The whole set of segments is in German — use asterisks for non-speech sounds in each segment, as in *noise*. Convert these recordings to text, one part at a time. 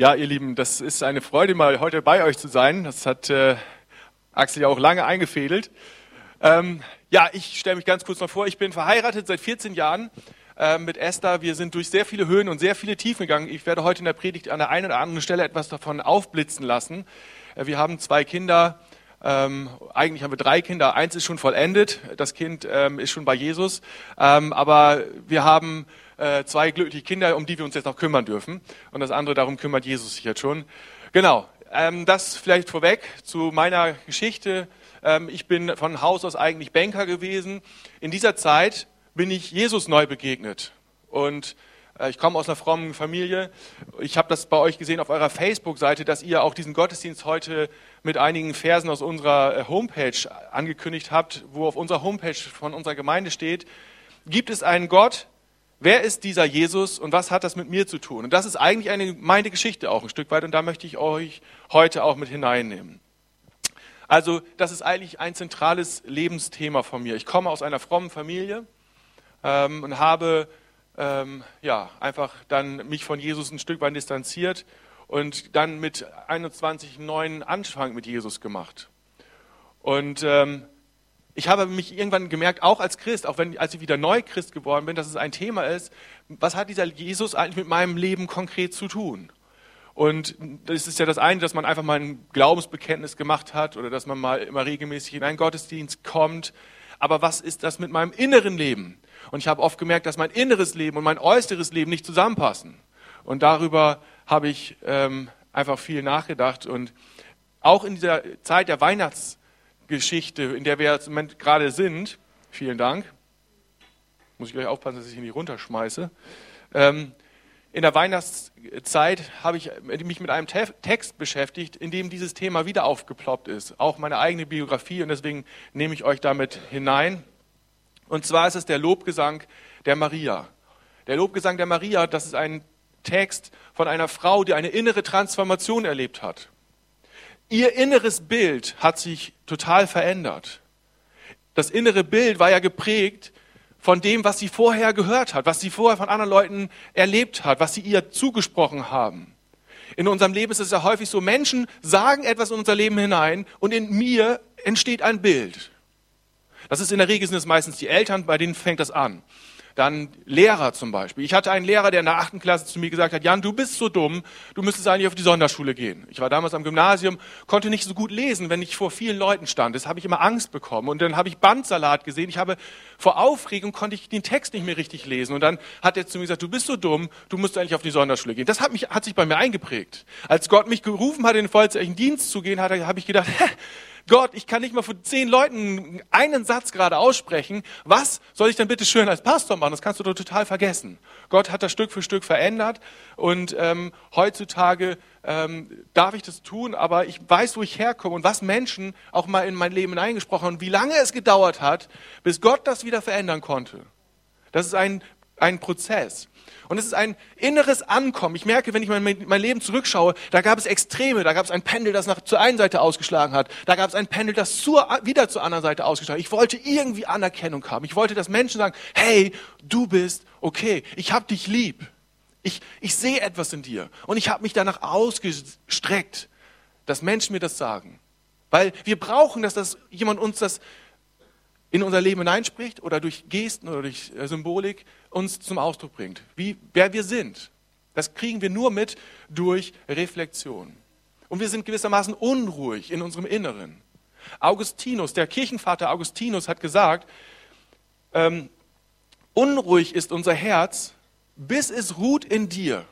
Ja, ihr Lieben, das ist eine Freude, mal heute bei euch zu sein. Das hat äh, Axel ja auch lange eingefädelt. Ähm, ja, ich stelle mich ganz kurz mal vor. Ich bin verheiratet seit 14 Jahren äh, mit Esther. Wir sind durch sehr viele Höhen und sehr viele Tiefen gegangen. Ich werde heute in der Predigt an der einen oder anderen Stelle etwas davon aufblitzen lassen. Äh, wir haben zwei Kinder. Ähm, eigentlich haben wir drei Kinder. Eins ist schon vollendet. Das Kind ähm, ist schon bei Jesus. Ähm, aber wir haben äh, zwei glückliche Kinder, um die wir uns jetzt noch kümmern dürfen. Und das andere, darum kümmert Jesus sich jetzt schon. Genau, ähm, das vielleicht vorweg zu meiner Geschichte. Ähm, ich bin von Haus aus eigentlich Banker gewesen. In dieser Zeit bin ich Jesus neu begegnet. Und äh, ich komme aus einer frommen Familie. Ich habe das bei euch gesehen auf eurer Facebook-Seite, dass ihr auch diesen Gottesdienst heute mit einigen Versen aus unserer äh, Homepage angekündigt habt, wo auf unserer Homepage von unserer Gemeinde steht, gibt es einen Gott, Wer ist dieser Jesus und was hat das mit mir zu tun? Und das ist eigentlich eine, meine Geschichte auch ein Stück weit und da möchte ich euch heute auch mit hineinnehmen. Also das ist eigentlich ein zentrales Lebensthema von mir. Ich komme aus einer frommen Familie ähm, und habe ähm, ja, einfach dann mich von Jesus ein Stück weit distanziert und dann mit 21 einen neuen Anfang mit Jesus gemacht. Und ähm, ich habe mich irgendwann gemerkt, auch als Christ, auch wenn, als ich wieder neu Christ geworden bin, dass es ein Thema ist, was hat dieser Jesus eigentlich mit meinem Leben konkret zu tun? Und das ist ja das eine, dass man einfach mal ein Glaubensbekenntnis gemacht hat oder dass man mal immer regelmäßig in einen Gottesdienst kommt. Aber was ist das mit meinem inneren Leben? Und ich habe oft gemerkt, dass mein inneres Leben und mein äußeres Leben nicht zusammenpassen. Und darüber habe ich ähm, einfach viel nachgedacht. Und auch in dieser Zeit der Weihnachts Geschichte, in der wir im Moment gerade sind, vielen Dank, muss ich gleich aufpassen, dass ich ihn nicht runterschmeiße, ähm, in der Weihnachtszeit habe ich mich mit einem Text beschäftigt, in dem dieses Thema wieder aufgeploppt ist. Auch meine eigene Biografie und deswegen nehme ich euch damit hinein. Und zwar ist es der Lobgesang der Maria. Der Lobgesang der Maria, das ist ein Text von einer Frau, die eine innere Transformation erlebt hat. Ihr inneres Bild hat sich total verändert. Das innere Bild war ja geprägt von dem, was sie vorher gehört hat, was sie vorher von anderen Leuten erlebt hat, was sie ihr zugesprochen haben. In unserem Leben ist es ja häufig so, Menschen sagen etwas in unser Leben hinein und in mir entsteht ein Bild. Das ist in der Regel sind es meistens die Eltern, bei denen fängt das an. Dann Lehrer zum Beispiel. Ich hatte einen Lehrer, der in der achten Klasse zu mir gesagt hat, Jan, du bist so dumm, du müsstest eigentlich auf die Sonderschule gehen. Ich war damals am Gymnasium, konnte nicht so gut lesen, wenn ich vor vielen Leuten stand. Das habe ich immer Angst bekommen. Und dann habe ich Bandsalat gesehen. Ich habe vor Aufregung konnte ich den Text nicht mehr richtig lesen. Und dann hat er zu mir gesagt, du bist so dumm, du musst eigentlich auf die Sonderschule gehen. Das hat, mich, hat sich bei mir eingeprägt. Als Gott mich gerufen hat, in den vollzeitlichen Dienst zu gehen, habe ich gedacht, *laughs* Gott, ich kann nicht mal vor zehn Leuten einen Satz gerade aussprechen. Was soll ich denn bitte schön als Pastor machen? Das kannst du doch total vergessen. Gott hat das Stück für Stück verändert und ähm, heutzutage ähm, darf ich das tun, aber ich weiß, wo ich herkomme und was Menschen auch mal in mein Leben eingesprochen haben und wie lange es gedauert hat, bis Gott das wieder verändern konnte. Das ist ein, ein Prozess. Und es ist ein inneres Ankommen. Ich merke, wenn ich mein, mein Leben zurückschaue, da gab es Extreme, da gab es ein Pendel, das nach, zur einen Seite ausgeschlagen hat, da gab es ein Pendel, das zur, wieder zur anderen Seite ausgeschlagen hat. Ich wollte irgendwie Anerkennung haben. Ich wollte, dass Menschen sagen, hey, du bist okay, ich hab dich lieb. Ich, ich sehe etwas in dir. Und ich habe mich danach ausgestreckt, dass Menschen mir das sagen. Weil wir brauchen, dass das jemand uns das in unser Leben hineinspricht oder durch Gesten oder durch äh, Symbolik uns zum Ausdruck bringt. Wie, wer wir sind. Das kriegen wir nur mit durch Reflexion. Und wir sind gewissermaßen unruhig in unserem Inneren. Augustinus, der Kirchenvater Augustinus hat gesagt, ähm, unruhig ist unser Herz, bis es ruht in dir.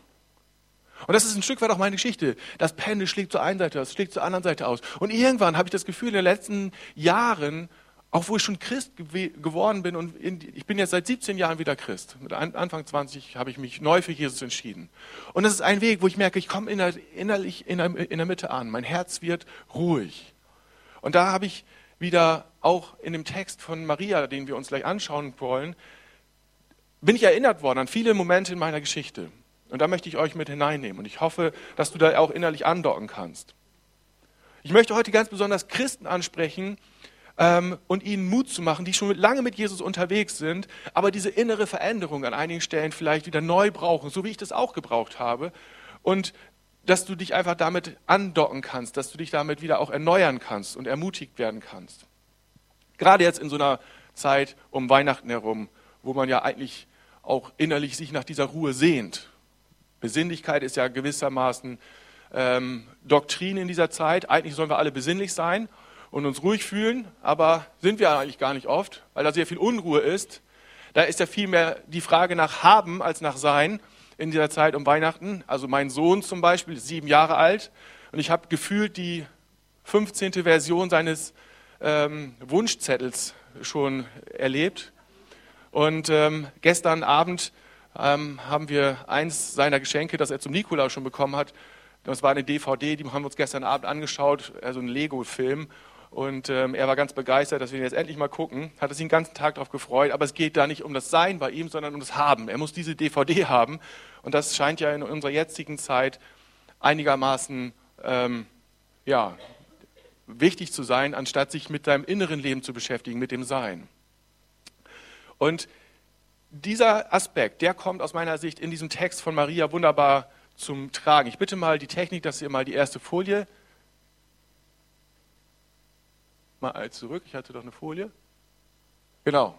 Und das ist ein Stück weit auch meine Geschichte. Das Pendel schlägt zur einen Seite aus, schlägt zur anderen Seite aus. Und irgendwann habe ich das Gefühl, in den letzten Jahren auch wo ich schon Christ geworden bin und in, ich bin jetzt seit 17 Jahren wieder Christ. Mit Anfang 20 habe ich mich neu für Jesus entschieden. Und das ist ein Weg, wo ich merke, ich komme innerlich in der, in der Mitte an. Mein Herz wird ruhig. Und da habe ich wieder auch in dem Text von Maria, den wir uns gleich anschauen wollen, bin ich erinnert worden an viele Momente in meiner Geschichte. Und da möchte ich euch mit hineinnehmen. Und ich hoffe, dass du da auch innerlich andocken kannst. Ich möchte heute ganz besonders Christen ansprechen, ähm, und ihnen Mut zu machen, die schon lange mit Jesus unterwegs sind, aber diese innere Veränderung an einigen Stellen vielleicht wieder neu brauchen, so wie ich das auch gebraucht habe. Und dass du dich einfach damit andocken kannst, dass du dich damit wieder auch erneuern kannst und ermutigt werden kannst. Gerade jetzt in so einer Zeit um Weihnachten herum, wo man ja eigentlich auch innerlich sich nach dieser Ruhe sehnt. Besinnlichkeit ist ja gewissermaßen ähm, Doktrin in dieser Zeit. Eigentlich sollen wir alle besinnlich sein und uns ruhig fühlen, aber sind wir eigentlich gar nicht oft, weil da sehr viel Unruhe ist. Da ist ja vielmehr die Frage nach Haben als nach Sein in dieser Zeit um Weihnachten. Also mein Sohn zum Beispiel ist sieben Jahre alt und ich habe gefühlt die 15. Version seines ähm, Wunschzettels schon erlebt. Und ähm, gestern Abend ähm, haben wir eins seiner Geschenke, das er zum Nikolaus schon bekommen hat. Das war eine DVD, die haben wir uns gestern Abend angeschaut, also ein Lego-Film. Und ähm, er war ganz begeistert, dass wir ihn jetzt endlich mal gucken. Hat sich den ganzen Tag darauf gefreut. Aber es geht da nicht um das Sein bei ihm, sondern um das Haben. Er muss diese DVD haben. Und das scheint ja in unserer jetzigen Zeit einigermaßen ähm, ja, wichtig zu sein, anstatt sich mit deinem inneren Leben zu beschäftigen, mit dem Sein. Und dieser Aspekt, der kommt aus meiner Sicht in diesem Text von Maria wunderbar zum Tragen. Ich bitte mal die Technik, dass ihr mal die erste Folie mal zurück. Ich hatte doch eine Folie. Genau.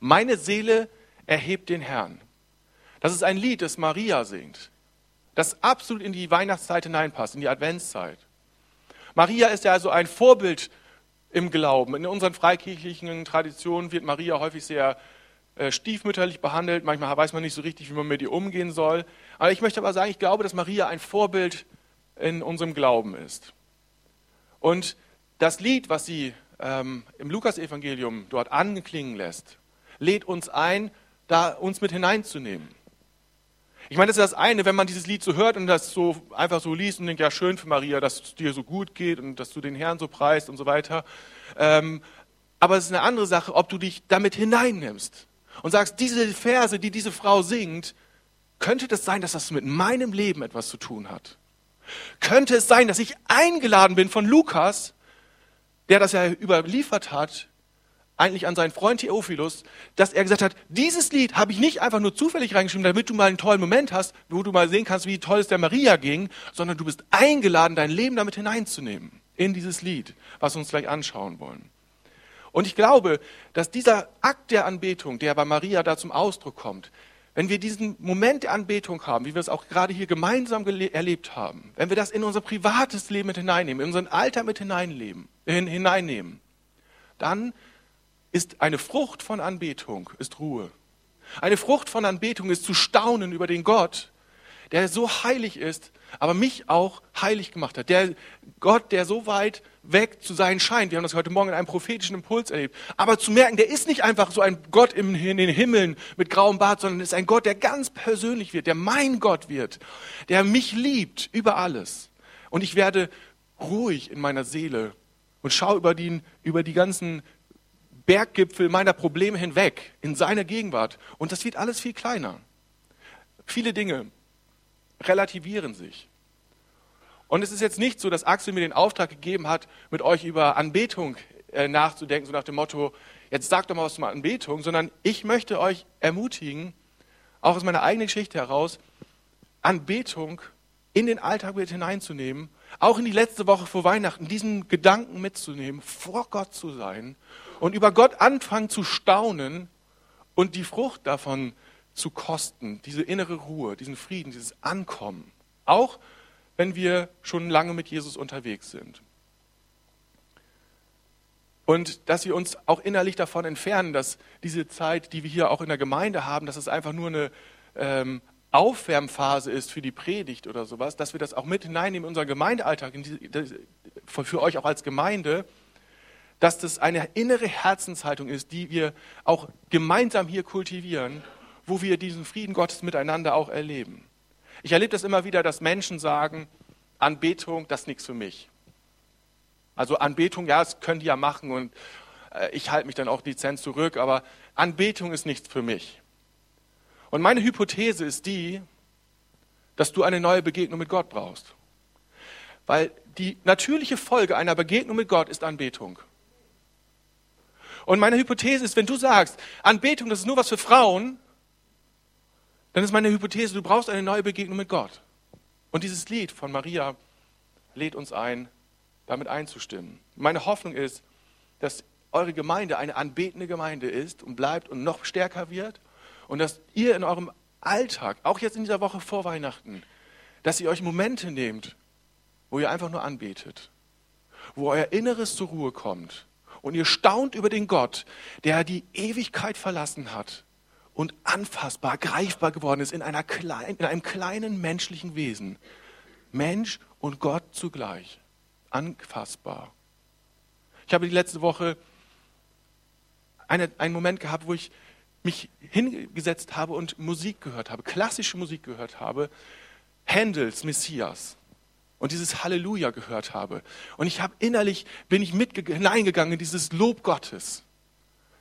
Meine Seele erhebt den Herrn. Das ist ein Lied, das Maria singt, das absolut in die Weihnachtszeit hineinpasst, in die Adventszeit. Maria ist ja also ein Vorbild im Glauben. In unseren freikirchlichen Traditionen wird Maria häufig sehr äh, stiefmütterlich behandelt. Manchmal weiß man nicht so richtig, wie man mit ihr umgehen soll. Aber ich möchte aber sagen, ich glaube, dass Maria ein Vorbild in unserem Glauben ist. Und das Lied, was sie ähm, im Lukasevangelium dort anklingen lässt, lädt uns ein, da uns mit hineinzunehmen. Ich meine, das ist das eine, wenn man dieses Lied so hört und das so einfach so liest und denkt, ja, schön für Maria, dass es dir so gut geht und dass du den Herrn so preist und so weiter. Ähm, aber es ist eine andere Sache, ob du dich damit hineinnimmst und sagst, diese Verse, die diese Frau singt, könnte das sein, dass das mit meinem Leben etwas zu tun hat? Könnte es sein, dass ich eingeladen bin von Lukas, der das ja überliefert hat, eigentlich an seinen Freund Theophilus, dass er gesagt hat, dieses Lied habe ich nicht einfach nur zufällig reingeschrieben, damit du mal einen tollen Moment hast, wo du mal sehen kannst, wie toll es der Maria ging, sondern du bist eingeladen, dein Leben damit hineinzunehmen, in dieses Lied, was wir uns gleich anschauen wollen. Und ich glaube, dass dieser Akt der Anbetung, der bei Maria da zum Ausdruck kommt, wenn wir diesen Moment der Anbetung haben, wie wir es auch gerade hier gemeinsam erlebt haben, wenn wir das in unser privates Leben mit hineinnehmen, in unseren Alltag mit hineinnehmen, hineinnehmen, dann ist eine Frucht von Anbetung, ist Ruhe. Eine Frucht von Anbetung ist zu staunen über den Gott, der so heilig ist, aber mich auch heilig gemacht hat. Der Gott, der so weit weg zu sein scheint. Wir haben das heute Morgen in einem prophetischen Impuls erlebt. Aber zu merken, der ist nicht einfach so ein Gott in den Himmeln mit grauem Bart, sondern ist ein Gott, der ganz persönlich wird, der mein Gott wird, der mich liebt über alles. Und ich werde ruhig in meiner Seele und schaue über die, über die ganzen Berggipfel meiner Probleme hinweg in seiner Gegenwart. Und das wird alles viel kleiner. Viele Dinge relativieren sich. Und es ist jetzt nicht so, dass Axel mir den Auftrag gegeben hat, mit euch über Anbetung äh, nachzudenken, so nach dem Motto, jetzt sagt doch mal was zum Anbetung, sondern ich möchte euch ermutigen, auch aus meiner eigenen Geschichte heraus, Anbetung in den Alltag mit hineinzunehmen, auch in die letzte Woche vor Weihnachten, diesen Gedanken mitzunehmen, vor Gott zu sein und über Gott anfangen zu staunen und die Frucht davon zu kosten, diese innere Ruhe, diesen Frieden, dieses Ankommen. Auch wenn wir schon lange mit Jesus unterwegs sind. Und dass wir uns auch innerlich davon entfernen, dass diese Zeit, die wir hier auch in der Gemeinde haben, dass es einfach nur eine ähm, Aufwärmphase ist für die Predigt oder sowas, dass wir das auch mit hineinnehmen in unseren Gemeindealltag, in die, für euch auch als Gemeinde, dass das eine innere Herzenshaltung ist, die wir auch gemeinsam hier kultivieren wo wir diesen Frieden Gottes miteinander auch erleben. Ich erlebe das immer wieder, dass Menschen sagen, Anbetung, das ist nichts für mich. Also Anbetung, ja, das können die ja machen und äh, ich halte mich dann auch dezent zurück, aber Anbetung ist nichts für mich. Und meine Hypothese ist die, dass du eine neue Begegnung mit Gott brauchst. Weil die natürliche Folge einer Begegnung mit Gott ist Anbetung. Und meine Hypothese ist, wenn du sagst, Anbetung, das ist nur was für Frauen, dann ist meine Hypothese, du brauchst eine neue Begegnung mit Gott. Und dieses Lied von Maria lädt uns ein, damit einzustimmen. Meine Hoffnung ist, dass eure Gemeinde eine anbetende Gemeinde ist und bleibt und noch stärker wird und dass ihr in eurem Alltag, auch jetzt in dieser Woche vor Weihnachten, dass ihr euch Momente nehmt, wo ihr einfach nur anbetet, wo euer Inneres zur Ruhe kommt und ihr staunt über den Gott, der die Ewigkeit verlassen hat und anfassbar, greifbar geworden ist in, einer klein, in einem kleinen menschlichen Wesen. Mensch und Gott zugleich. Anfassbar. Ich habe die letzte Woche eine, einen Moment gehabt, wo ich mich hingesetzt habe und Musik gehört habe, klassische Musik gehört habe, Händels Messias und dieses Halleluja gehört habe. Und ich habe innerlich, bin ich mit hineingegangen in dieses Lob Gottes.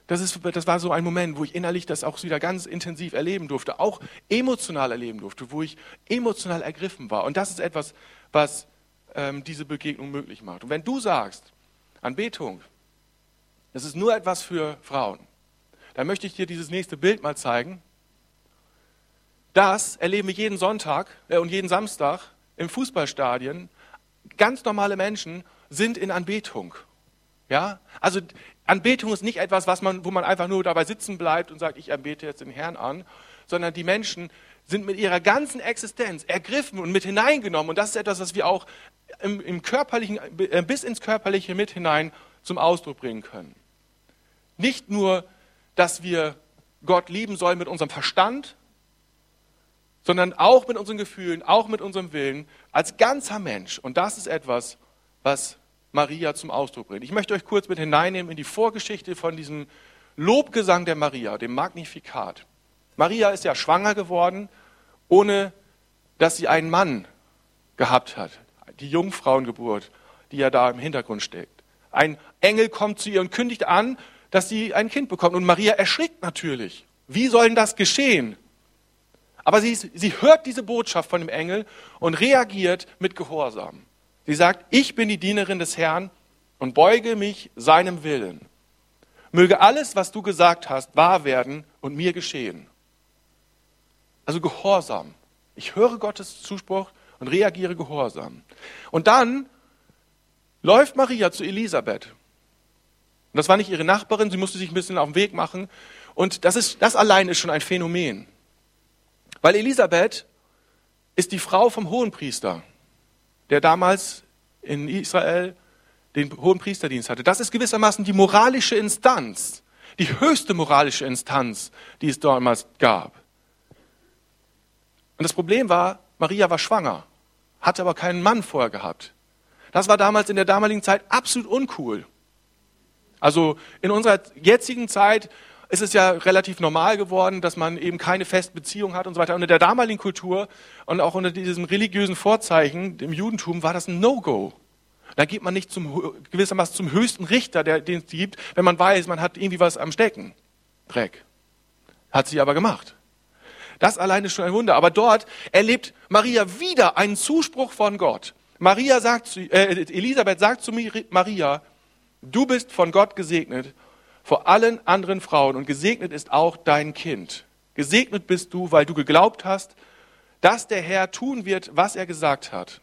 Das, ist, das war so ein Moment, wo ich innerlich das auch wieder ganz intensiv erleben durfte, auch emotional erleben durfte, wo ich emotional ergriffen war. Und das ist etwas, was ähm, diese Begegnung möglich macht. Und wenn du sagst, Anbetung, das ist nur etwas für Frauen, dann möchte ich dir dieses nächste Bild mal zeigen. Das erleben wir jeden Sonntag äh, und jeden Samstag im Fußballstadion. Ganz normale Menschen sind in Anbetung. Ja? Also Anbetung ist nicht etwas, was man, wo man einfach nur dabei sitzen bleibt und sagt, ich anbete jetzt den Herrn an, sondern die Menschen sind mit ihrer ganzen Existenz ergriffen und mit hineingenommen. Und das ist etwas, was wir auch im, im körperlichen, äh, bis ins Körperliche mit hinein zum Ausdruck bringen können. Nicht nur, dass wir Gott lieben sollen mit unserem Verstand, sondern auch mit unseren Gefühlen, auch mit unserem Willen, als ganzer Mensch. Und das ist etwas, was Maria zum Ausdruck bringt. Ich möchte euch kurz mit hineinnehmen in die Vorgeschichte von diesem Lobgesang der Maria, dem Magnifikat. Maria ist ja schwanger geworden, ohne dass sie einen Mann gehabt hat. Die Jungfrauengeburt, die ja da im Hintergrund steckt. Ein Engel kommt zu ihr und kündigt an, dass sie ein Kind bekommt. Und Maria erschrickt natürlich. Wie soll denn das geschehen? Aber sie, sie hört diese Botschaft von dem Engel und reagiert mit Gehorsam. Sie sagt, ich bin die Dienerin des Herrn und beuge mich seinem Willen. Möge alles, was du gesagt hast, wahr werden und mir geschehen. Also Gehorsam. Ich höre Gottes Zuspruch und reagiere Gehorsam. Und dann läuft Maria zu Elisabeth. Und das war nicht ihre Nachbarin, sie musste sich ein bisschen auf den Weg machen. Und das, ist, das allein ist schon ein Phänomen. Weil Elisabeth ist die Frau vom Hohenpriester, der damals in Israel den Hohenpriesterdienst hatte. Das ist gewissermaßen die moralische Instanz, die höchste moralische Instanz, die es damals gab. Und das Problem war, Maria war schwanger, hatte aber keinen Mann vorher gehabt. Das war damals in der damaligen Zeit absolut uncool. Also in unserer jetzigen Zeit ist es ja relativ normal geworden, dass man eben keine feste Beziehung hat und so weiter. Unter der damaligen Kultur und auch unter diesem religiösen Vorzeichen im Judentum war das ein No-Go. Da geht man nicht zum, gewissermaßen zum höchsten Richter, der, den es gibt, wenn man weiß, man hat irgendwie was am Stecken. Dreck. Hat sie aber gemacht. Das allein ist schon ein Wunder. Aber dort erlebt Maria wieder einen Zuspruch von Gott. Maria sagt zu, äh, Elisabeth sagt zu Maria, du bist von Gott gesegnet vor allen anderen Frauen und gesegnet ist auch dein Kind. Gesegnet bist du, weil du geglaubt hast, dass der Herr tun wird, was er gesagt hat.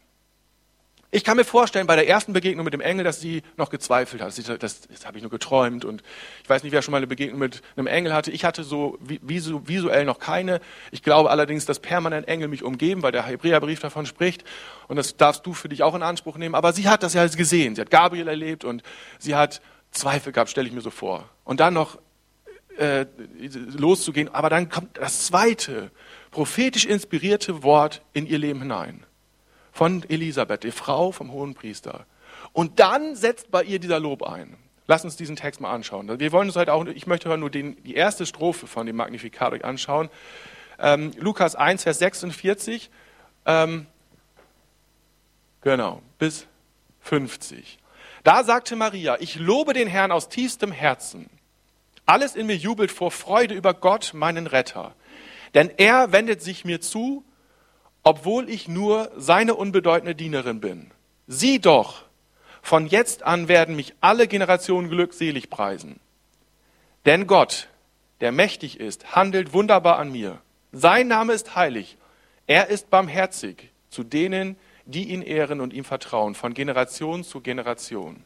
Ich kann mir vorstellen, bei der ersten Begegnung mit dem Engel, dass sie noch gezweifelt hat. Das, das, habe ich nur geträumt und ich weiß nicht, wer schon mal eine Begegnung mit einem Engel hatte. Ich hatte so visuell noch keine. Ich glaube allerdings, dass permanent Engel mich umgeben, weil der Hebräerbrief davon spricht und das darfst du für dich auch in Anspruch nehmen. Aber sie hat das ja gesehen. Sie hat Gabriel erlebt und sie hat Zweifel gehabt, stelle ich mir so vor. Und dann noch äh, loszugehen. Aber dann kommt das zweite, prophetisch inspirierte Wort in ihr Leben hinein von Elisabeth, die Frau vom hohen Priester. Und dann setzt bei ihr dieser Lob ein. Lass uns diesen Text mal anschauen. Wir wollen uns heute auch, ich möchte nur den, die erste Strophe von dem Magnificat euch anschauen. Ähm, Lukas 1, Vers 46. Ähm, genau, bis 50. Da sagte Maria, ich lobe den Herrn aus tiefstem Herzen. Alles in mir jubelt vor Freude über Gott, meinen Retter. Denn er wendet sich mir zu obwohl ich nur seine unbedeutende Dienerin bin. Sieh doch, von jetzt an werden mich alle Generationen glückselig preisen. Denn Gott, der mächtig ist, handelt wunderbar an mir. Sein Name ist heilig. Er ist barmherzig, zu denen, die ihn ehren und ihm vertrauen, von Generation zu Generation.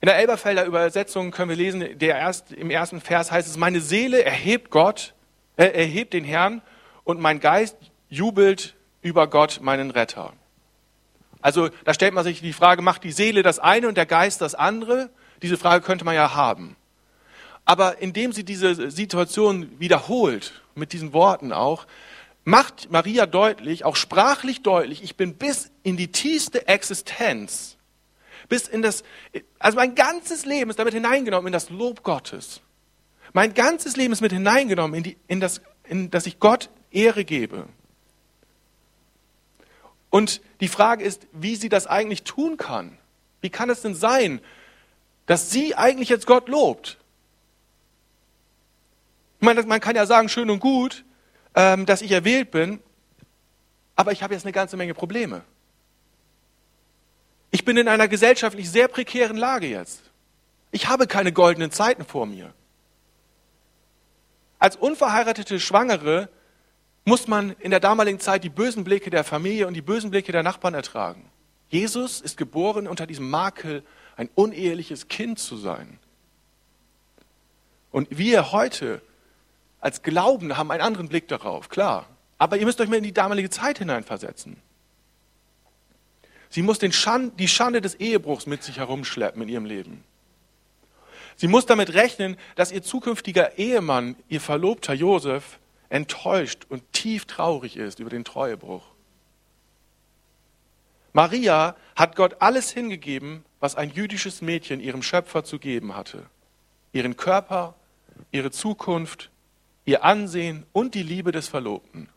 In der Elberfelder Übersetzung können wir lesen, der erst, im ersten Vers heißt es, meine Seele erhebt Gott, äh, erhebt den Herrn und mein Geist jubelt über Gott, meinen Retter. Also da stellt man sich die Frage, macht die Seele das eine und der Geist das andere? Diese Frage könnte man ja haben. Aber indem sie diese Situation wiederholt, mit diesen Worten auch, macht Maria deutlich, auch sprachlich deutlich, ich bin bis in die tiefste Existenz, bis in das, also mein ganzes Leben ist damit hineingenommen in das Lob Gottes. Mein ganzes Leben ist mit hineingenommen in, die, in das, in, dass ich Gott Ehre gebe. Und die Frage ist, wie sie das eigentlich tun kann. Wie kann es denn sein, dass sie eigentlich jetzt Gott lobt? Ich meine, man kann ja sagen, schön und gut, ähm, dass ich erwählt bin, aber ich habe jetzt eine ganze Menge Probleme. Ich bin in einer gesellschaftlich sehr prekären Lage jetzt. Ich habe keine goldenen Zeiten vor mir. Als unverheiratete Schwangere muss man in der damaligen Zeit die bösen Blicke der Familie und die bösen Blicke der Nachbarn ertragen. Jesus ist geboren unter diesem Makel, ein uneheliches Kind zu sein. Und wir heute als Glaubende haben einen anderen Blick darauf, klar. Aber ihr müsst euch mal in die damalige Zeit hineinversetzen. Sie muss Schand, die Schande des Ehebruchs mit sich herumschleppen in ihrem Leben. Sie muss damit rechnen, dass ihr zukünftiger Ehemann, ihr Verlobter Josef, enttäuscht und tief traurig ist über den Treuebruch. Maria hat Gott alles hingegeben, was ein jüdisches Mädchen ihrem Schöpfer zu geben hatte. Ihren Körper, ihre Zukunft, ihr Ansehen und die Liebe des Verlobten.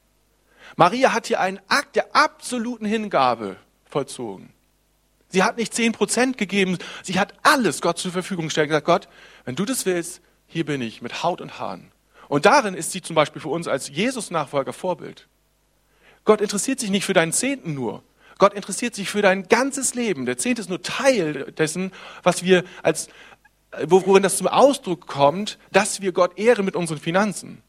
Maria hat hier einen Akt der absoluten Hingabe vollzogen. Sie hat nicht zehn Prozent gegeben, sie hat alles Gott zur Verfügung gestellt und gesagt, Gott, wenn du das willst, hier bin ich mit Haut und Haaren. Und darin ist sie zum Beispiel für uns als Jesus-Nachfolger Vorbild. Gott interessiert sich nicht für deinen Zehnten nur. Gott interessiert sich für dein ganzes Leben. Der Zehnte ist nur Teil dessen, was wir als, worin das zum Ausdruck kommt, dass wir Gott ehren mit unseren Finanzen.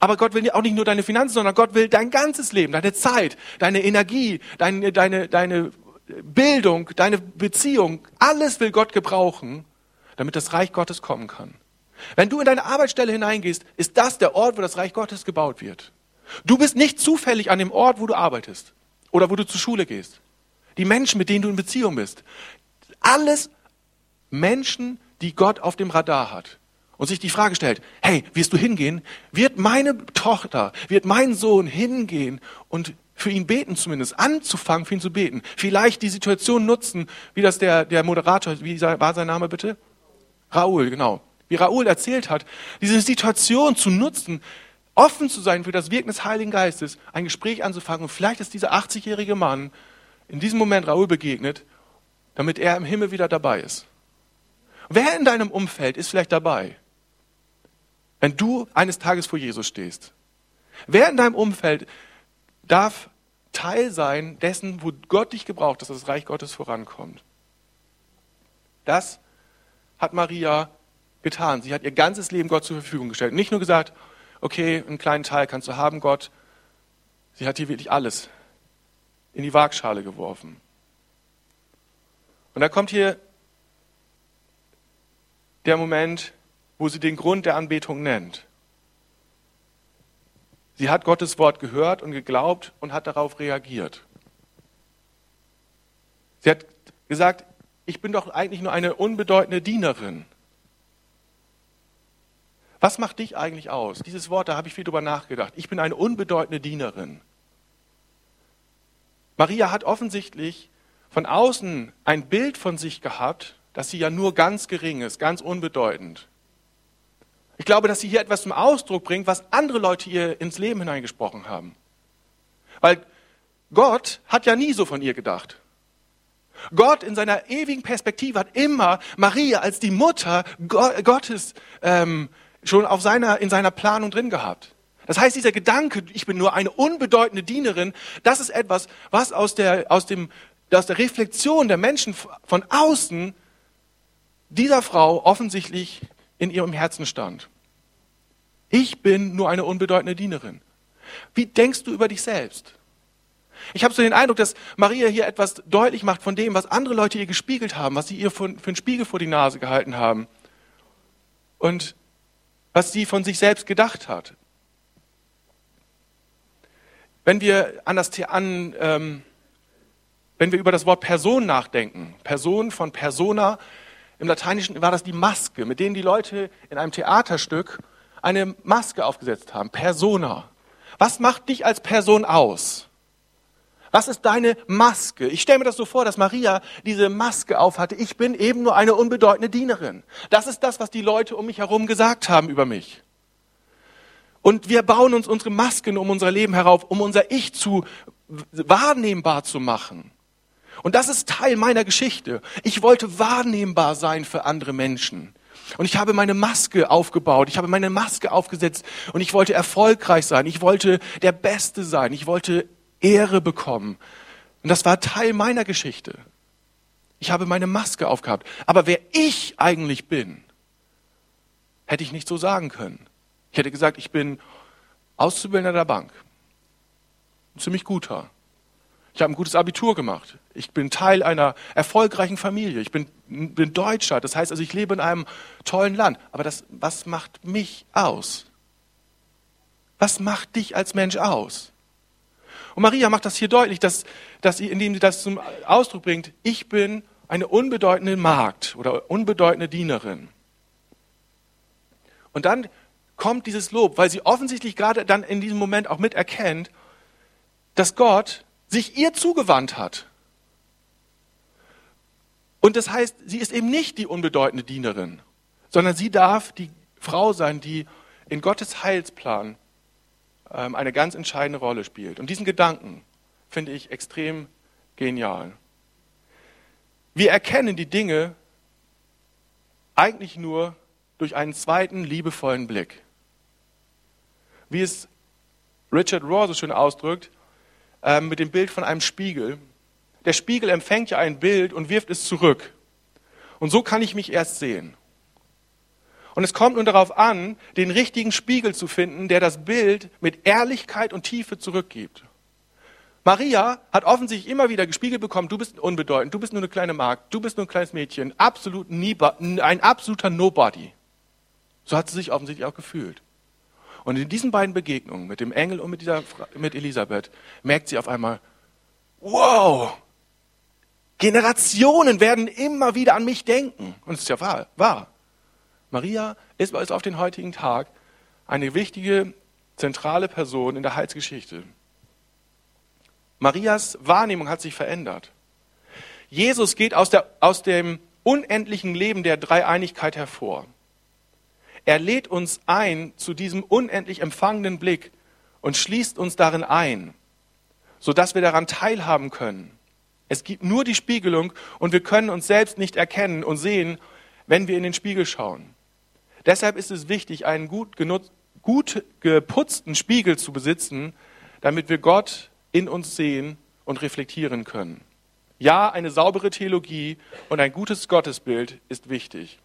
Aber Gott will auch nicht nur deine Finanzen, sondern Gott will dein ganzes Leben, deine Zeit, deine Energie, deine, deine, deine Bildung, deine Beziehung. Alles will Gott gebrauchen, damit das Reich Gottes kommen kann. Wenn du in deine Arbeitsstelle hineingehst, ist das der Ort, wo das Reich Gottes gebaut wird. Du bist nicht zufällig an dem Ort, wo du arbeitest oder wo du zur Schule gehst. Die Menschen, mit denen du in Beziehung bist. Alles Menschen, die Gott auf dem Radar hat. Und sich die Frage stellt, hey, wirst du hingehen? Wird meine Tochter, wird mein Sohn hingehen und für ihn beten zumindest, anzufangen, für ihn zu beten. Vielleicht die Situation nutzen, wie das der, der Moderator, wie war sein Name bitte? Raoul, genau wie Raoul erzählt hat, diese Situation zu nutzen, offen zu sein für das Wirken des Heiligen Geistes, ein Gespräch anzufangen und vielleicht ist dieser 80-jährige Mann in diesem Moment Raoul begegnet, damit er im Himmel wieder dabei ist. Wer in deinem Umfeld ist vielleicht dabei, wenn du eines Tages vor Jesus stehst? Wer in deinem Umfeld darf Teil sein dessen, wo Gott dich gebraucht, dass das Reich Gottes vorankommt? Das hat Maria getan. Sie hat ihr ganzes Leben Gott zur Verfügung gestellt. Nicht nur gesagt, okay, einen kleinen Teil kannst du haben, Gott. Sie hat hier wirklich alles in die Waagschale geworfen. Und da kommt hier der Moment, wo sie den Grund der Anbetung nennt. Sie hat Gottes Wort gehört und geglaubt und hat darauf reagiert. Sie hat gesagt, ich bin doch eigentlich nur eine unbedeutende Dienerin. Was macht dich eigentlich aus? Dieses Wort, da habe ich viel drüber nachgedacht. Ich bin eine unbedeutende Dienerin. Maria hat offensichtlich von außen ein Bild von sich gehabt, dass sie ja nur ganz gering ist, ganz unbedeutend. Ich glaube, dass sie hier etwas zum Ausdruck bringt, was andere Leute ihr ins Leben hineingesprochen haben. Weil Gott hat ja nie so von ihr gedacht. Gott in seiner ewigen Perspektive hat immer Maria als die Mutter Gottes ähm, schon auf seiner, in seiner Planung drin gehabt. Das heißt, dieser Gedanke, ich bin nur eine unbedeutende Dienerin, das ist etwas, was aus der, aus dem, aus der Reflexion der Menschen von außen dieser Frau offensichtlich in ihrem Herzen stand. Ich bin nur eine unbedeutende Dienerin. Wie denkst du über dich selbst? Ich habe so den Eindruck, dass Maria hier etwas deutlich macht von dem, was andere Leute ihr gespiegelt haben, was sie ihr für, einen Spiegel vor die Nase gehalten haben und was sie von sich selbst gedacht hat. Wenn wir an das an, ähm, wenn wir über das Wort Person nachdenken, Person von Persona, im Lateinischen war das die Maske, mit denen die Leute in einem Theaterstück eine Maske aufgesetzt haben. Persona. Was macht dich als Person aus? Was ist deine Maske? Ich stelle mir das so vor, dass Maria diese Maske aufhatte. Ich bin eben nur eine unbedeutende Dienerin. Das ist das, was die Leute um mich herum gesagt haben über mich. Und wir bauen uns unsere Masken um unser Leben herauf, um unser Ich zu wahrnehmbar zu machen. Und das ist Teil meiner Geschichte. Ich wollte wahrnehmbar sein für andere Menschen. Und ich habe meine Maske aufgebaut, ich habe meine Maske aufgesetzt und ich wollte erfolgreich sein, ich wollte der Beste sein, ich wollte Ehre bekommen. Und das war Teil meiner Geschichte. Ich habe meine Maske aufgehabt. Aber wer ich eigentlich bin, hätte ich nicht so sagen können. Ich hätte gesagt, ich bin Auszubildender der Bank. Ein ziemlich guter. Ich habe ein gutes Abitur gemacht. Ich bin Teil einer erfolgreichen Familie. Ich bin, bin Deutscher. Das heißt also, ich lebe in einem tollen Land. Aber das, was macht mich aus? Was macht dich als Mensch aus? Und Maria macht das hier deutlich, dass, dass sie, indem sie das zum Ausdruck bringt, ich bin eine unbedeutende Magd oder unbedeutende Dienerin. Und dann kommt dieses Lob, weil sie offensichtlich gerade dann in diesem Moment auch miterkennt, dass Gott sich ihr zugewandt hat. Und das heißt, sie ist eben nicht die unbedeutende Dienerin, sondern sie darf die Frau sein, die in Gottes Heilsplan ähm, eine ganz entscheidende Rolle spielt. Und diesen Gedanken finde ich extrem genial. Wir erkennen die Dinge eigentlich nur durch einen zweiten liebevollen Blick. Wie es Richard Rohr so schön ausdrückt, äh, mit dem Bild von einem Spiegel. Der Spiegel empfängt ja ein Bild und wirft es zurück. Und so kann ich mich erst sehen. Und es kommt nun darauf an, den richtigen Spiegel zu finden, der das Bild mit Ehrlichkeit und Tiefe zurückgibt. Maria hat offensichtlich immer wieder gespiegelt bekommen, du bist unbedeutend, du bist nur eine kleine Magd, du bist nur ein kleines Mädchen, absolut ein absoluter Nobody. So hat sie sich offensichtlich auch gefühlt. Und in diesen beiden Begegnungen mit dem Engel und mit, dieser, mit Elisabeth merkt sie auf einmal, wow, Generationen werden immer wieder an mich denken. Und es ist ja wahr. wahr. Maria ist, ist auf den heutigen Tag eine wichtige, zentrale Person in der Heilsgeschichte. Marias Wahrnehmung hat sich verändert. Jesus geht aus, der, aus dem unendlichen Leben der Dreieinigkeit hervor. Er lädt uns ein zu diesem unendlich empfangenen Blick und schließt uns darin ein, sodass wir daran teilhaben können. Es gibt nur die Spiegelung und wir können uns selbst nicht erkennen und sehen, wenn wir in den Spiegel schauen. Deshalb ist es wichtig, einen gut, genutzt, gut geputzten Spiegel zu besitzen, damit wir Gott in uns sehen und reflektieren können. Ja, eine saubere Theologie und ein gutes Gottesbild ist wichtig.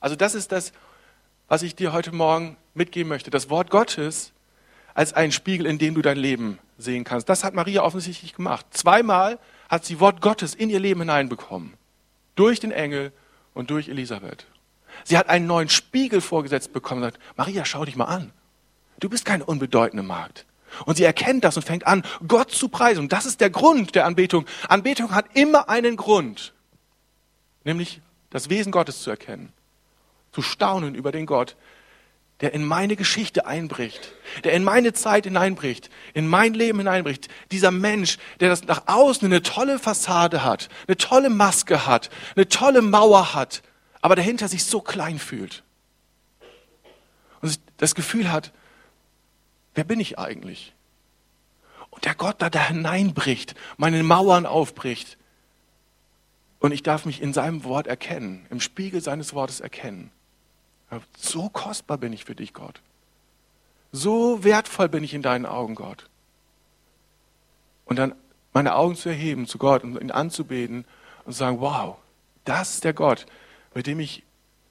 Also das ist das was ich dir heute Morgen mitgeben möchte. Das Wort Gottes als ein Spiegel, in dem du dein Leben sehen kannst. Das hat Maria offensichtlich gemacht. Zweimal hat sie Wort Gottes in ihr Leben hineinbekommen. Durch den Engel und durch Elisabeth. Sie hat einen neuen Spiegel vorgesetzt bekommen und sagt, Maria, schau dich mal an. Du bist keine unbedeutende Magd. Und sie erkennt das und fängt an, Gott zu preisen. Und das ist der Grund der Anbetung. Anbetung hat immer einen Grund, nämlich das Wesen Gottes zu erkennen zu staunen über den Gott, der in meine Geschichte einbricht, der in meine Zeit hineinbricht, in mein Leben hineinbricht. Dieser Mensch, der das nach außen eine tolle Fassade hat, eine tolle Maske hat, eine tolle Mauer hat, aber dahinter sich so klein fühlt. Und das Gefühl hat, wer bin ich eigentlich? Und der Gott da, da hineinbricht, meine Mauern aufbricht. Und ich darf mich in seinem Wort erkennen, im Spiegel seines Wortes erkennen. So kostbar bin ich für dich, Gott. So wertvoll bin ich in deinen Augen, Gott. Und dann meine Augen zu erheben zu Gott und ihn anzubeten und zu sagen, wow, das ist der Gott, mit dem ich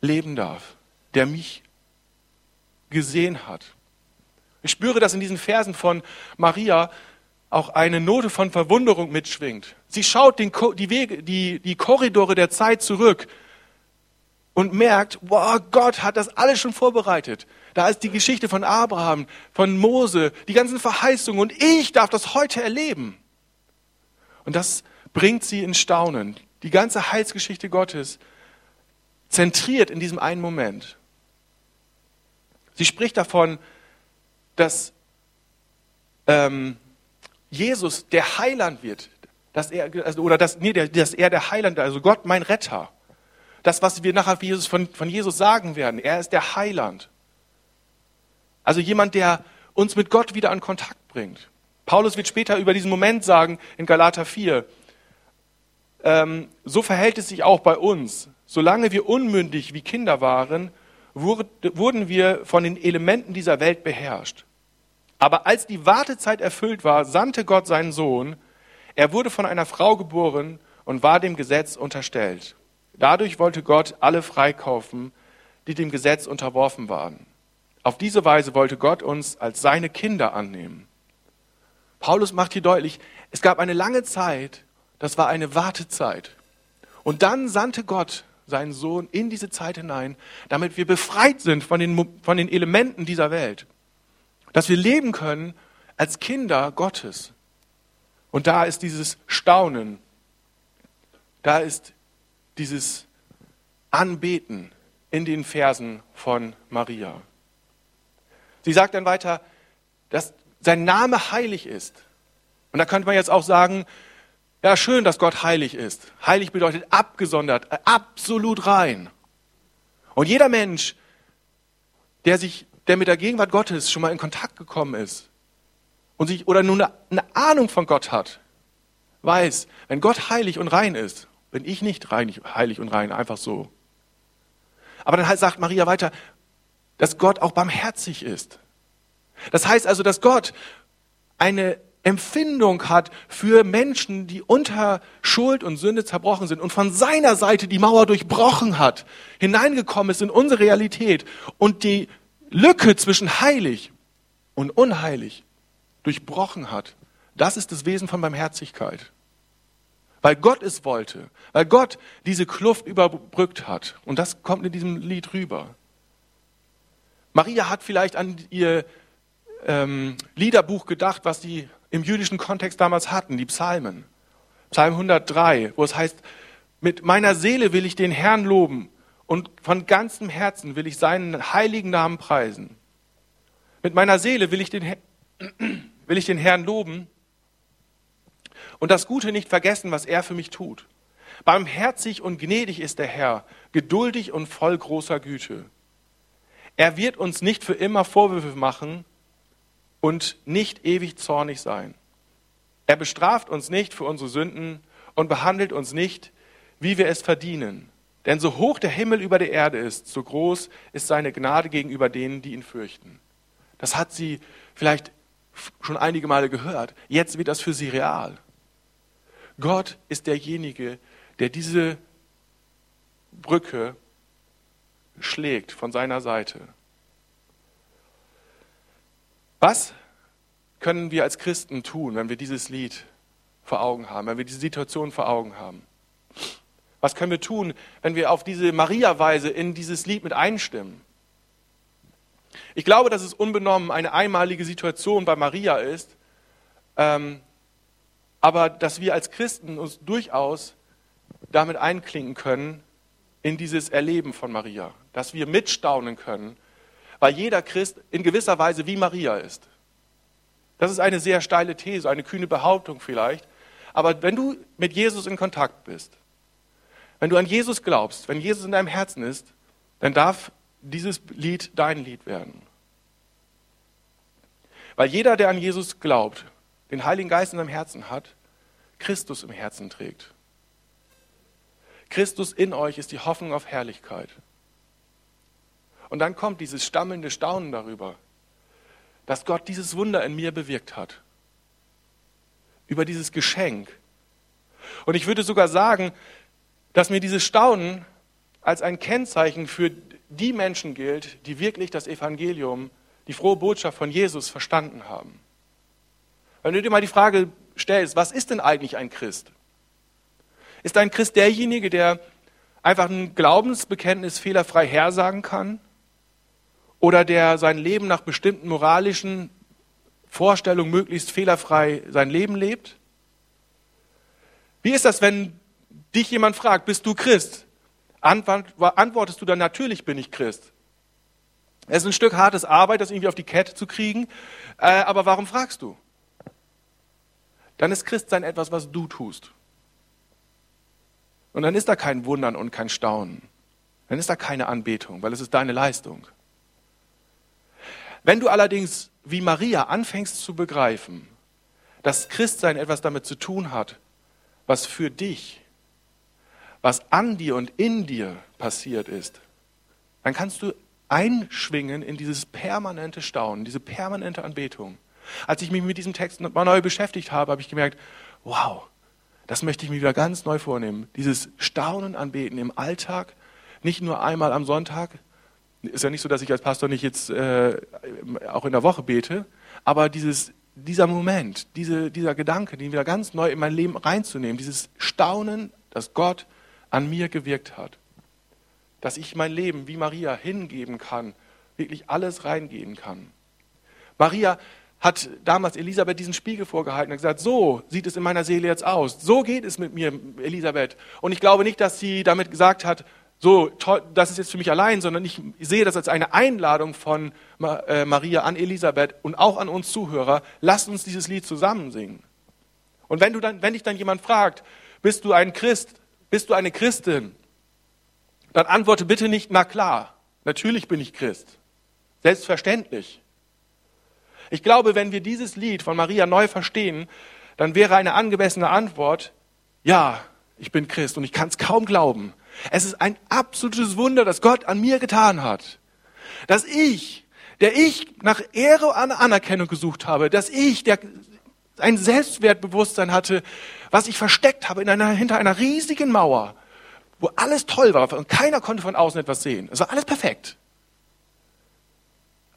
leben darf, der mich gesehen hat. Ich spüre, dass in diesen Versen von Maria auch eine Note von Verwunderung mitschwingt. Sie schaut den, die, Wege, die, die Korridore der Zeit zurück und merkt, wow, Gott hat das alles schon vorbereitet. Da ist die Geschichte von Abraham, von Mose, die ganzen Verheißungen und ich darf das heute erleben. Und das bringt sie in Staunen. Die ganze Heilsgeschichte Gottes zentriert in diesem einen Moment. Sie spricht davon, dass ähm, Jesus der Heiland wird, dass er, also, oder dass, nee, dass er der Heiland, also Gott mein Retter. Das, was wir nachher von, von Jesus sagen werden, er ist der Heiland. Also jemand, der uns mit Gott wieder in Kontakt bringt. Paulus wird später über diesen Moment sagen in Galater 4, ähm, so verhält es sich auch bei uns. Solange wir unmündig wie Kinder waren, wurden wir von den Elementen dieser Welt beherrscht. Aber als die Wartezeit erfüllt war, sandte Gott seinen Sohn. Er wurde von einer Frau geboren und war dem Gesetz unterstellt. Dadurch wollte Gott alle freikaufen, die dem Gesetz unterworfen waren. Auf diese Weise wollte Gott uns als seine Kinder annehmen. Paulus macht hier deutlich, es gab eine lange Zeit, das war eine Wartezeit. Und dann sandte Gott seinen Sohn in diese Zeit hinein, damit wir befreit sind von den, von den Elementen dieser Welt dass wir leben können als Kinder Gottes. Und da ist dieses Staunen, da ist dieses Anbeten in den Versen von Maria. Sie sagt dann weiter, dass sein Name heilig ist. Und da könnte man jetzt auch sagen, ja, schön, dass Gott heilig ist. Heilig bedeutet abgesondert, absolut rein. Und jeder Mensch, der sich der mit der Gegenwart Gottes schon mal in Kontakt gekommen ist und sich oder nur eine, eine Ahnung von Gott hat, weiß, wenn Gott heilig und rein ist, bin ich nicht reinig, heilig und rein, einfach so. Aber dann sagt Maria weiter, dass Gott auch barmherzig ist. Das heißt also, dass Gott eine Empfindung hat für Menschen, die unter Schuld und Sünde zerbrochen sind und von seiner Seite die Mauer durchbrochen hat, hineingekommen ist in unsere Realität und die Lücke zwischen heilig und unheilig durchbrochen hat. Das ist das Wesen von Barmherzigkeit. Weil Gott es wollte, weil Gott diese Kluft überbrückt hat. Und das kommt in diesem Lied rüber. Maria hat vielleicht an ihr ähm, Liederbuch gedacht, was sie im jüdischen Kontext damals hatten, die Psalmen. Psalm 103, wo es heißt, mit meiner Seele will ich den Herrn loben und von ganzem Herzen will ich seinen heiligen Namen preisen. Mit meiner Seele will ich den, *clears throat* will ich den Herrn loben und das Gute nicht vergessen, was er für mich tut. Barmherzig und gnädig ist der Herr, geduldig und voll großer Güte. Er wird uns nicht für immer Vorwürfe machen und nicht ewig zornig sein. Er bestraft uns nicht für unsere Sünden und behandelt uns nicht, wie wir es verdienen. Denn so hoch der Himmel über der Erde ist, so groß ist seine Gnade gegenüber denen, die ihn fürchten. Das hat sie vielleicht schon einige Male gehört. Jetzt wird das für sie real. Gott ist derjenige, der diese Brücke schlägt von seiner Seite. Was können wir als Christen tun, wenn wir dieses Lied vor Augen haben, wenn wir diese Situation vor Augen haben? Was können wir tun, wenn wir auf diese Maria-Weise in dieses Lied mit einstimmen? Ich glaube, dass es unbenommen eine einmalige Situation bei Maria ist, ähm, aber dass wir als Christen uns durchaus damit einklinken können in dieses Erleben von Maria, dass wir mitstaunen können, weil jeder Christ in gewisser Weise wie Maria ist. Das ist eine sehr steile These, eine kühne Behauptung vielleicht, aber wenn du mit Jesus in Kontakt bist, wenn du an Jesus glaubst, wenn Jesus in deinem Herzen ist, dann darf dieses Lied dein Lied werden. Weil jeder, der an Jesus glaubt, den Heiligen Geist in seinem Herzen hat, Christus im Herzen trägt. Christus in euch ist die Hoffnung auf Herrlichkeit. Und dann kommt dieses stammelnde Staunen darüber, dass Gott dieses Wunder in mir bewirkt hat. Über dieses Geschenk. Und ich würde sogar sagen, dass mir dieses Staunen als ein Kennzeichen für die Menschen gilt, die wirklich das Evangelium die frohe Botschaft von Jesus verstanden haben. Wenn du dir mal die Frage stellst, was ist denn eigentlich ein Christ? Ist ein Christ derjenige, der einfach ein Glaubensbekenntnis fehlerfrei hersagen kann? Oder der sein Leben nach bestimmten moralischen Vorstellungen möglichst fehlerfrei sein Leben lebt? Wie ist das, wenn dich jemand fragt, bist du Christ? Antwortest du dann, natürlich bin ich Christ. Es ist ein Stück hartes Arbeit, das irgendwie auf die Kette zu kriegen, äh, aber warum fragst du? Dann ist Christsein etwas, was du tust. Und dann ist da kein Wundern und kein Staunen. Dann ist da keine Anbetung, weil es ist deine Leistung. Wenn du allerdings wie Maria anfängst zu begreifen, dass Christsein etwas damit zu tun hat, was für dich, was an dir und in dir passiert ist, dann kannst du einschwingen in dieses permanente Staunen, diese permanente Anbetung. Als ich mich mit diesem Text mal neu beschäftigt habe, habe ich gemerkt, wow, das möchte ich mir wieder ganz neu vornehmen. Dieses Staunen, Anbeten im Alltag, nicht nur einmal am Sonntag. Ist ja nicht so, dass ich als Pastor nicht jetzt äh, auch in der Woche bete, aber dieses, dieser Moment, diese, dieser Gedanke, den wieder ganz neu in mein Leben reinzunehmen, dieses Staunen, dass Gott an mir gewirkt hat, dass ich mein Leben wie Maria hingeben kann, wirklich alles reingeben kann. Maria hat damals Elisabeth diesen Spiegel vorgehalten und gesagt, so sieht es in meiner Seele jetzt aus. So geht es mit mir, Elisabeth. Und ich glaube nicht, dass sie damit gesagt hat, so, das ist jetzt für mich allein, sondern ich sehe das als eine Einladung von äh, Maria an Elisabeth und auch an uns Zuhörer. Lasst uns dieses Lied zusammen singen. Und wenn, du dann, wenn dich dann jemand fragt, bist du ein Christ, bist du eine Christin, dann antworte bitte nicht, na klar, natürlich bin ich Christ. Selbstverständlich. Ich glaube, wenn wir dieses Lied von Maria neu verstehen, dann wäre eine angemessene Antwort, ja, ich bin Christ und ich kann es kaum glauben. Es ist ein absolutes Wunder, das Gott an mir getan hat. Dass ich, der ich nach Ehre und Anerkennung gesucht habe, dass ich, der ein Selbstwertbewusstsein hatte, was ich versteckt habe in einer, hinter einer riesigen Mauer, wo alles toll war und keiner konnte von außen etwas sehen. Es war alles perfekt.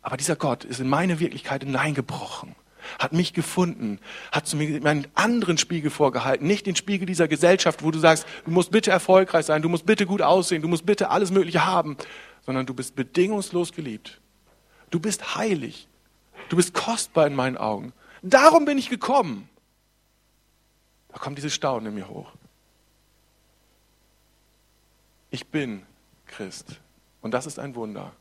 Aber dieser Gott ist in meine Wirklichkeit hineingebrochen, hat mich gefunden, hat zu mir einen anderen Spiegel vorgehalten, nicht den Spiegel dieser Gesellschaft, wo du sagst, du musst bitte erfolgreich sein, du musst bitte gut aussehen, du musst bitte alles Mögliche haben, sondern du bist bedingungslos geliebt. Du bist heilig. Du bist kostbar in meinen Augen. Darum bin ich gekommen. Da kommt dieses Staunen in mir hoch. Ich bin Christ. Und das ist ein Wunder.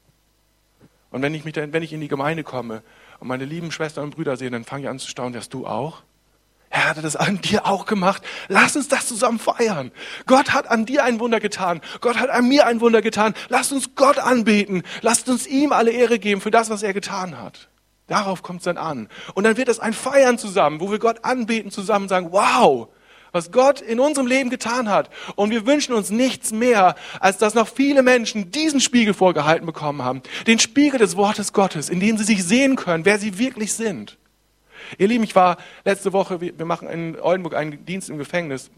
Und wenn ich, mich dann, wenn ich in die Gemeinde komme und meine lieben Schwestern und Brüder sehe, dann fange ich an zu staunen, dass du auch? Er hat das an dir auch gemacht. Lass uns das zusammen feiern. Gott hat an dir ein Wunder getan. Gott hat an mir ein Wunder getan. Lasst uns Gott anbeten. Lasst uns ihm alle Ehre geben für das, was er getan hat. Darauf kommt es dann an. Und dann wird es ein Feiern zusammen, wo wir Gott anbeten zusammen und sagen, wow, was Gott in unserem Leben getan hat. Und wir wünschen uns nichts mehr, als dass noch viele Menschen diesen Spiegel vorgehalten bekommen haben. Den Spiegel des Wortes Gottes, in dem sie sich sehen können, wer sie wirklich sind. Ihr Lieben, ich war letzte Woche, wir machen in Oldenburg einen Dienst im Gefängnis.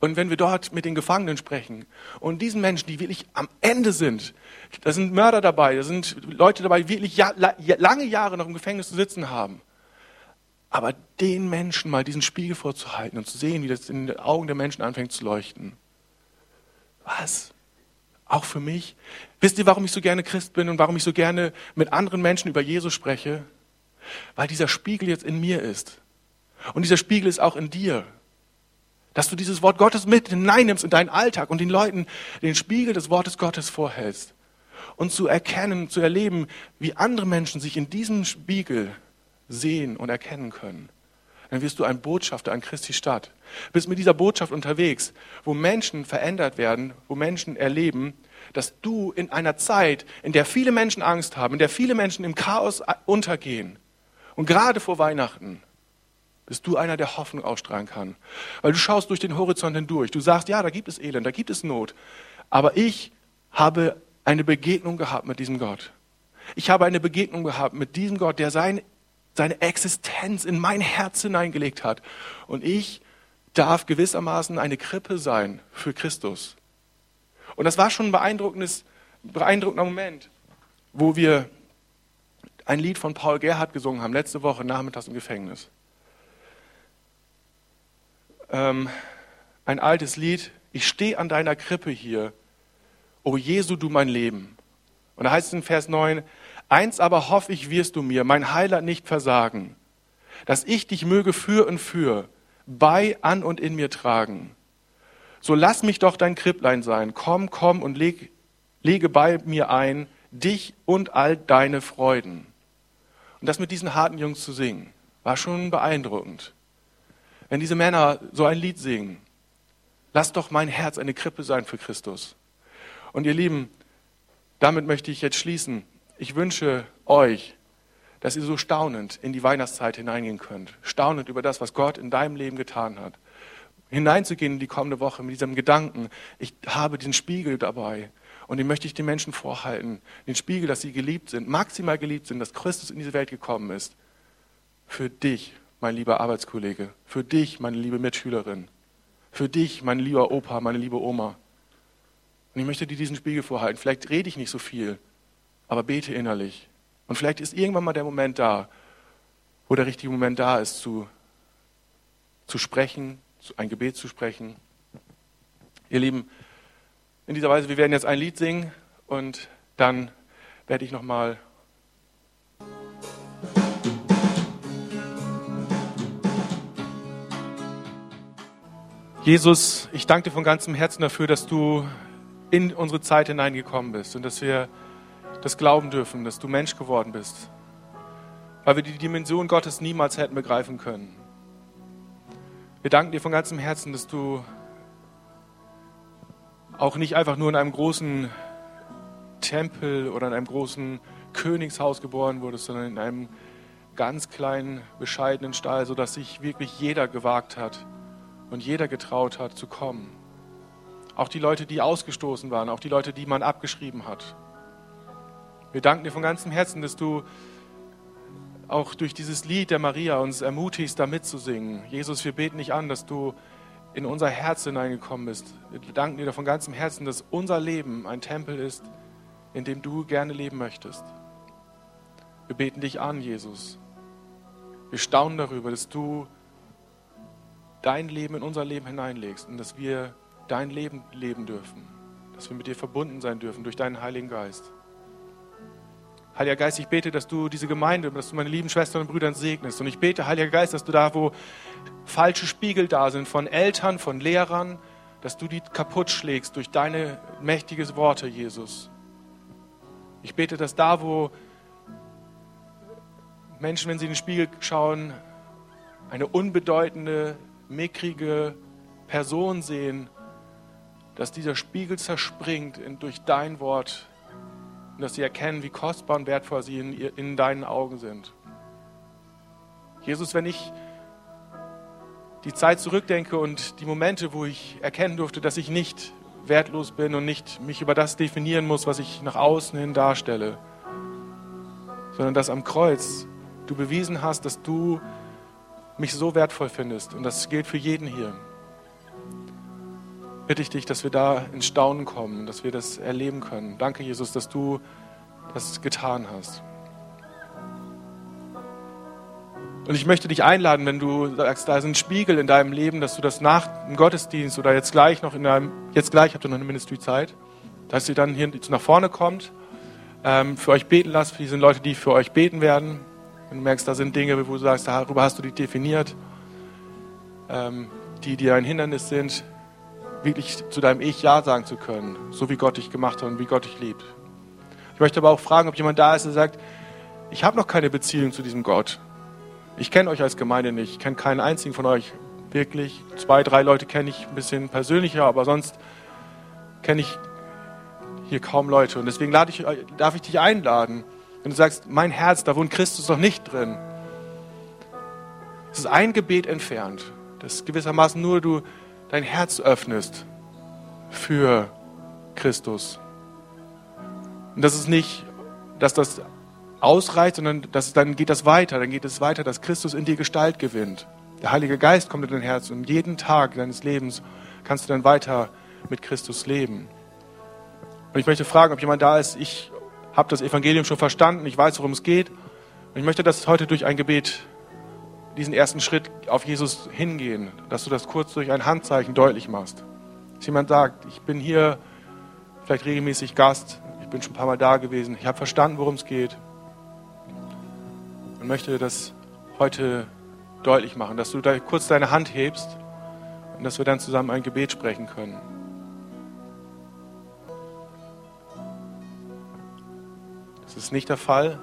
Und wenn wir dort mit den Gefangenen sprechen und diesen Menschen, die wirklich am Ende sind, da sind Mörder dabei, da sind Leute dabei, die wirklich lange Jahre noch im Gefängnis zu sitzen haben. Aber den Menschen mal diesen Spiegel vorzuhalten und zu sehen, wie das in den Augen der Menschen anfängt zu leuchten. Was? Auch für mich? Wisst ihr, warum ich so gerne Christ bin und warum ich so gerne mit anderen Menschen über Jesus spreche? Weil dieser Spiegel jetzt in mir ist. Und dieser Spiegel ist auch in dir. Dass du dieses Wort Gottes mit hineinnimmst in deinen Alltag und den Leuten den Spiegel des Wortes Gottes vorhältst. Und zu erkennen, zu erleben, wie andere Menschen sich in diesem Spiegel sehen und erkennen können, dann wirst du ein Botschafter an Christi Stadt. Bist mit dieser Botschaft unterwegs, wo Menschen verändert werden, wo Menschen erleben, dass du in einer Zeit, in der viele Menschen Angst haben, in der viele Menschen im Chaos untergehen und gerade vor Weihnachten, bist du einer, der Hoffnung ausstrahlen kann. Weil du schaust durch den Horizont hindurch. Du sagst, ja, da gibt es Elend, da gibt es Not. Aber ich habe eine Begegnung gehabt mit diesem Gott. Ich habe eine Begegnung gehabt mit diesem Gott, der sein seine Existenz in mein Herz hineingelegt hat. Und ich darf gewissermaßen eine Krippe sein für Christus. Und das war schon ein beeindruckendes, beeindruckender Moment, wo wir ein Lied von Paul Gerhardt gesungen haben, letzte Woche nachmittags im Gefängnis. Ähm, ein altes Lied, ich stehe an deiner Krippe hier, o Jesu, du mein Leben. Und da heißt es in Vers 9, eins aber hoffe ich, wirst du mir, mein Heiler nicht versagen, dass ich dich möge für und für, bei, an und in mir tragen. So lass mich doch dein Kripplein sein, komm, komm und leg, lege bei mir ein, dich und all deine Freuden. Und das mit diesen harten Jungs zu singen, war schon beeindruckend. Wenn diese Männer so ein Lied singen, lass doch mein Herz eine Krippe sein für Christus. Und ihr Lieben, damit möchte ich jetzt schließen. Ich wünsche euch, dass ihr so staunend in die Weihnachtszeit hineingehen könnt. Staunend über das, was Gott in deinem Leben getan hat. Hineinzugehen in die kommende Woche mit diesem Gedanken, ich habe den Spiegel dabei. Und den möchte ich den Menschen vorhalten. Den Spiegel, dass sie geliebt sind, maximal geliebt sind, dass Christus in diese Welt gekommen ist. Für dich, mein lieber Arbeitskollege. Für dich, meine liebe Mitschülerin. Für dich, mein lieber Opa, meine liebe Oma. Und ich möchte dir diesen Spiegel vorhalten. Vielleicht rede ich nicht so viel, aber bete innerlich. Und vielleicht ist irgendwann mal der Moment da, wo der richtige Moment da ist, zu, zu sprechen, ein Gebet zu sprechen. Ihr Lieben, in dieser Weise, wir werden jetzt ein Lied singen und dann werde ich nochmal Jesus, ich danke dir von ganzem Herzen dafür, dass du in unsere Zeit hineingekommen bist und dass wir das glauben dürfen, dass du Mensch geworden bist, weil wir die Dimension Gottes niemals hätten begreifen können. Wir danken dir von ganzem Herzen, dass du auch nicht einfach nur in einem großen Tempel oder in einem großen Königshaus geboren wurdest, sondern in einem ganz kleinen, bescheidenen Stall, sodass sich wirklich jeder gewagt hat und jeder getraut hat zu kommen. Auch die Leute, die ausgestoßen waren, auch die Leute, die man abgeschrieben hat. Wir danken dir von ganzem Herzen, dass du auch durch dieses Lied der Maria uns ermutigst, da mitzusingen. Jesus, wir beten dich an, dass du in unser Herz hineingekommen bist. Wir danken dir von ganzem Herzen, dass unser Leben ein Tempel ist, in dem du gerne leben möchtest. Wir beten dich an, Jesus. Wir staunen darüber, dass du dein Leben in unser Leben hineinlegst und dass wir dein Leben leben dürfen, dass wir mit dir verbunden sein dürfen durch deinen Heiligen Geist. Heiliger Geist, ich bete, dass du diese Gemeinde, dass du meine lieben Schwestern und Brüder segnest. Und ich bete, Heiliger Geist, dass du da, wo falsche Spiegel da sind, von Eltern, von Lehrern, dass du die kaputt schlägst durch deine mächtigen Worte, Jesus. Ich bete, dass da, wo Menschen, wenn sie in den Spiegel schauen, eine unbedeutende, mickrige Person sehen, dass dieser Spiegel zerspringt durch dein Wort und dass sie erkennen, wie kostbar und wertvoll sie in, in deinen Augen sind. Jesus, wenn ich die Zeit zurückdenke und die Momente, wo ich erkennen durfte, dass ich nicht wertlos bin und nicht mich über das definieren muss, was ich nach außen hin darstelle, sondern dass am Kreuz du bewiesen hast, dass du mich so wertvoll findest. Und das gilt für jeden hier bitte ich dich, dass wir da ins Staunen kommen, dass wir das erleben können. Danke, Jesus, dass du das getan hast. Und ich möchte dich einladen, wenn du sagst, da ist ein Spiegel in deinem Leben, dass du das nach dem Gottesdienst oder jetzt gleich noch in deinem, jetzt gleich habt ihr noch eine Ministry-Zeit, dass ihr dann hier nach vorne kommt, ähm, für euch beten lasst, für diese Leute, die für euch beten werden. Wenn du merkst, da sind Dinge, wo du sagst, darüber hast du dich definiert, ähm, die dir ein Hindernis sind, wirklich zu deinem Ich Ja sagen zu können, so wie Gott dich gemacht hat und wie Gott dich liebt. Ich möchte aber auch fragen, ob jemand da ist, der sagt, ich habe noch keine Beziehung zu diesem Gott. Ich kenne euch als Gemeinde nicht, ich kenne keinen einzigen von euch wirklich. Zwei, drei Leute kenne ich ein bisschen persönlicher, aber sonst kenne ich hier kaum Leute. Und deswegen ich, darf ich dich einladen, wenn du sagst, mein Herz, da wohnt Christus noch nicht drin. Es ist ein Gebet entfernt. Das ist gewissermaßen nur du dein Herz öffnest für Christus. Und das ist nicht, dass das ausreicht, sondern dass, dann geht das weiter. Dann geht es weiter, dass Christus in dir Gestalt gewinnt. Der Heilige Geist kommt in dein Herz und jeden Tag deines Lebens kannst du dann weiter mit Christus leben. Und ich möchte fragen, ob jemand da ist, ich habe das Evangelium schon verstanden, ich weiß, worum es geht, Und ich möchte, dass heute durch ein Gebet diesen ersten Schritt auf Jesus hingehen, dass du das kurz durch ein Handzeichen deutlich machst. Dass jemand sagt, ich bin hier vielleicht regelmäßig Gast, ich bin schon ein paar Mal da gewesen, ich habe verstanden, worum es geht und möchte das heute deutlich machen, dass du da kurz deine Hand hebst und dass wir dann zusammen ein Gebet sprechen können. Das ist nicht der Fall.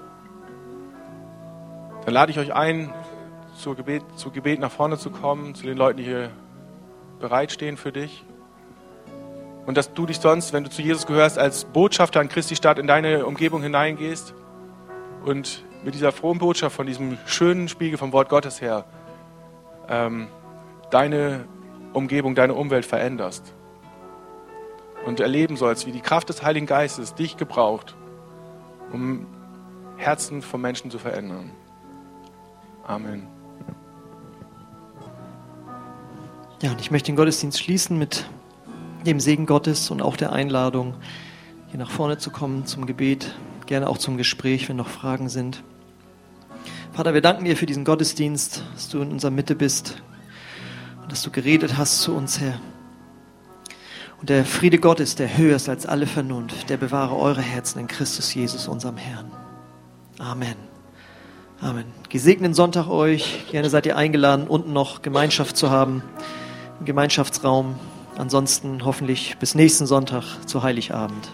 Dann lade ich euch ein, zu Gebet, zu Gebet nach vorne zu kommen, zu den Leuten, die hier bereitstehen für dich. Und dass du dich sonst, wenn du zu Jesus gehörst, als Botschafter an Christi Stadt in deine Umgebung hineingehst und mit dieser frohen Botschaft von diesem schönen Spiegel vom Wort Gottes her ähm, deine Umgebung, deine Umwelt veränderst. Und erleben sollst, wie die Kraft des Heiligen Geistes dich gebraucht, um Herzen von Menschen zu verändern. Amen. Ja, und ich möchte den Gottesdienst schließen mit dem Segen Gottes und auch der Einladung, hier nach vorne zu kommen zum Gebet, gerne auch zum Gespräch, wenn noch Fragen sind. Vater, wir danken dir für diesen Gottesdienst, dass du in unserer Mitte bist und dass du geredet hast zu uns, Herr. Und der Friede Gottes, der höher ist als alle Vernunft, der bewahre eure Herzen in Christus Jesus, unserem Herrn. Amen. Amen. Gesegneten Sonntag euch. Gerne seid ihr eingeladen, unten noch Gemeinschaft zu haben, Gemeinschaftsraum. Ansonsten hoffentlich bis nächsten Sonntag zu Heiligabend.